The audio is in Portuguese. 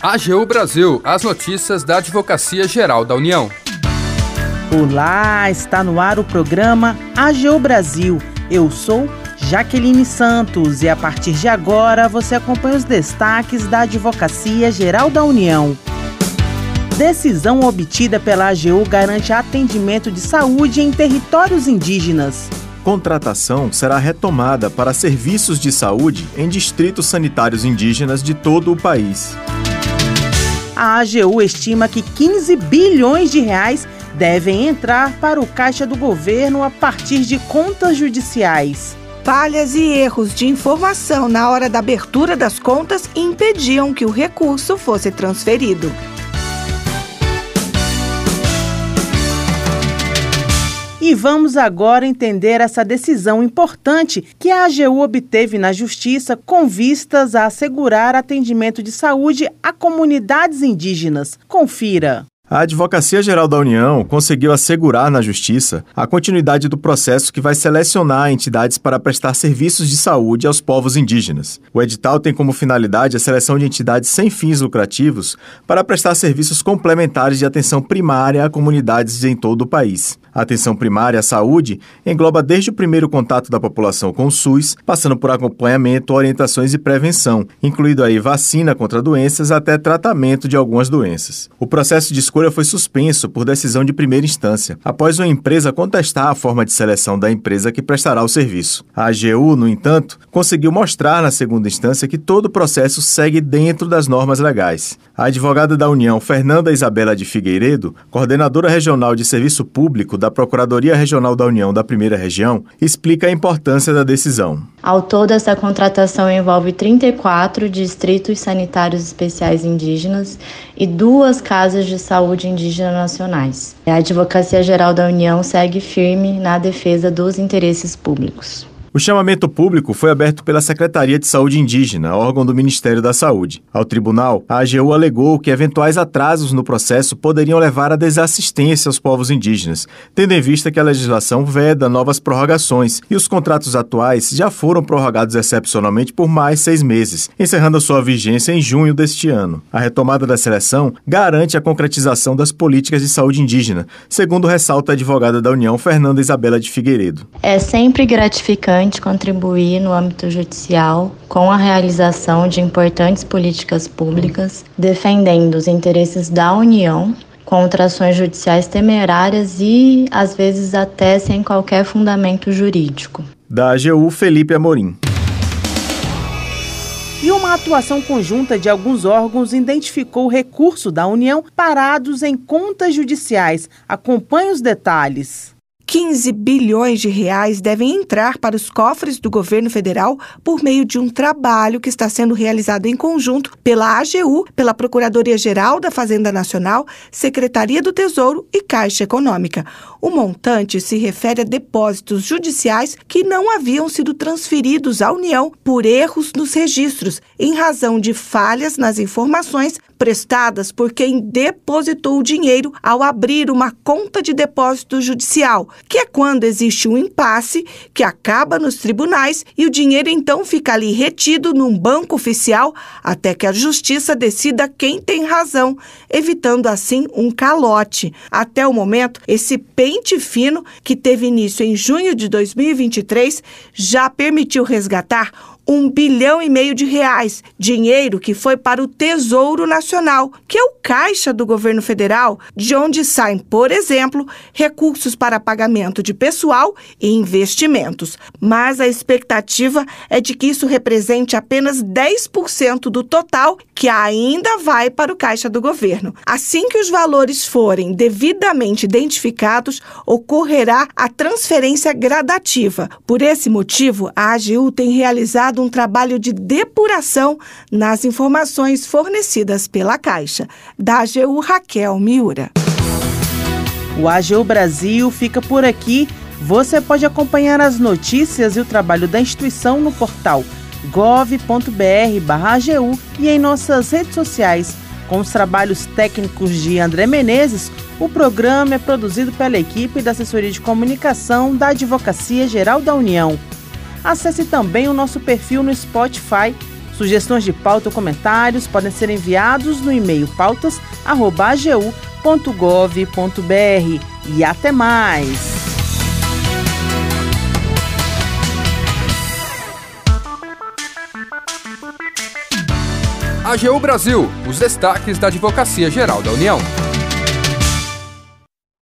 AGU Brasil, as notícias da Advocacia Geral da União. Olá, está no ar o programa AGU Brasil. Eu sou Jaqueline Santos e a partir de agora você acompanha os destaques da Advocacia Geral da União. Decisão obtida pela AGU garante atendimento de saúde em territórios indígenas. Contratação será retomada para serviços de saúde em distritos sanitários indígenas de todo o país a AGU estima que 15 bilhões de reais devem entrar para o caixa do governo a partir de contas judiciais. Falhas e erros de informação na hora da abertura das contas impediam que o recurso fosse transferido. E vamos agora entender essa decisão importante que a AGU obteve na Justiça com vistas a assegurar atendimento de saúde a comunidades indígenas. Confira. A Advocacia Geral da União conseguiu assegurar na Justiça a continuidade do processo que vai selecionar entidades para prestar serviços de saúde aos povos indígenas. O edital tem como finalidade a seleção de entidades sem fins lucrativos para prestar serviços complementares de atenção primária a comunidades em todo o país. A atenção primária à saúde engloba desde o primeiro contato da população com o SUS, passando por acompanhamento, orientações e prevenção, incluindo aí vacina contra doenças até tratamento de algumas doenças. O processo de escolha foi suspenso por decisão de primeira instância, após uma empresa contestar a forma de seleção da empresa que prestará o serviço. A AGU, no entanto, conseguiu mostrar na segunda instância que todo o processo segue dentro das normas legais. A advogada da União, Fernanda Isabela de Figueiredo, coordenadora regional de serviço público da Procuradoria Regional da União da Primeira Região, explica a importância da decisão. Ao todo, essa contratação envolve 34 distritos sanitários especiais indígenas e duas casas de saúde indígena nacionais. A Advocacia Geral da União segue firme na defesa dos interesses públicos. O chamamento público foi aberto pela Secretaria de Saúde Indígena, órgão do Ministério da Saúde. Ao tribunal, a AGU alegou que eventuais atrasos no processo poderiam levar à desassistência aos povos indígenas, tendo em vista que a legislação veda novas prorrogações e os contratos atuais já foram prorrogados excepcionalmente por mais seis meses, encerrando sua vigência em junho deste ano. A retomada da seleção garante a concretização das políticas de saúde indígena, segundo ressalta a advogada da União, Fernanda Isabela de Figueiredo. É sempre gratificante importante contribuir no âmbito judicial com a realização de importantes políticas públicas, defendendo os interesses da União contra ações judiciais temerárias e, às vezes, até sem qualquer fundamento jurídico. Da AGU, Felipe Amorim. E uma atuação conjunta de alguns órgãos identificou o recurso da União parados em contas judiciais. Acompanhe os detalhes. 15 bilhões de reais devem entrar para os cofres do governo federal por meio de um trabalho que está sendo realizado em conjunto pela AGU, pela Procuradoria-Geral da Fazenda Nacional, Secretaria do Tesouro e Caixa Econômica. O montante se refere a depósitos judiciais que não haviam sido transferidos à União por erros nos registros, em razão de falhas nas informações prestadas por quem depositou o dinheiro ao abrir uma conta de depósito judicial, que é quando existe um impasse que acaba nos tribunais e o dinheiro então fica ali retido num banco oficial até que a justiça decida quem tem razão, evitando assim um calote. Até o momento, esse pente fino, que teve início em junho de 2023, já permitiu resgatar um bilhão e meio de reais, dinheiro que foi para o Tesouro Nacional, que é o caixa do governo federal, de onde saem, por exemplo, recursos para pagamento de pessoal e investimentos. Mas a expectativa é de que isso represente apenas 10% do total que ainda vai para o caixa do governo. Assim que os valores forem devidamente identificados, ocorrerá a transferência gradativa. Por esse motivo, a AGU tem realizado um trabalho de depuração nas informações fornecidas pela Caixa. Da AGU Raquel Miura. O AGU Brasil fica por aqui. Você pode acompanhar as notícias e o trabalho da instituição no portal gov.br/agu e em nossas redes sociais. Com os trabalhos técnicos de André Menezes, o programa é produzido pela equipe da Assessoria de Comunicação da Advocacia Geral da União. Acesse também o nosso perfil no Spotify. Sugestões de pauta ou comentários podem ser enviados no e-mail pautas.agu.gov.br. E até mais! AGU Brasil, os destaques da Advocacia Geral da União.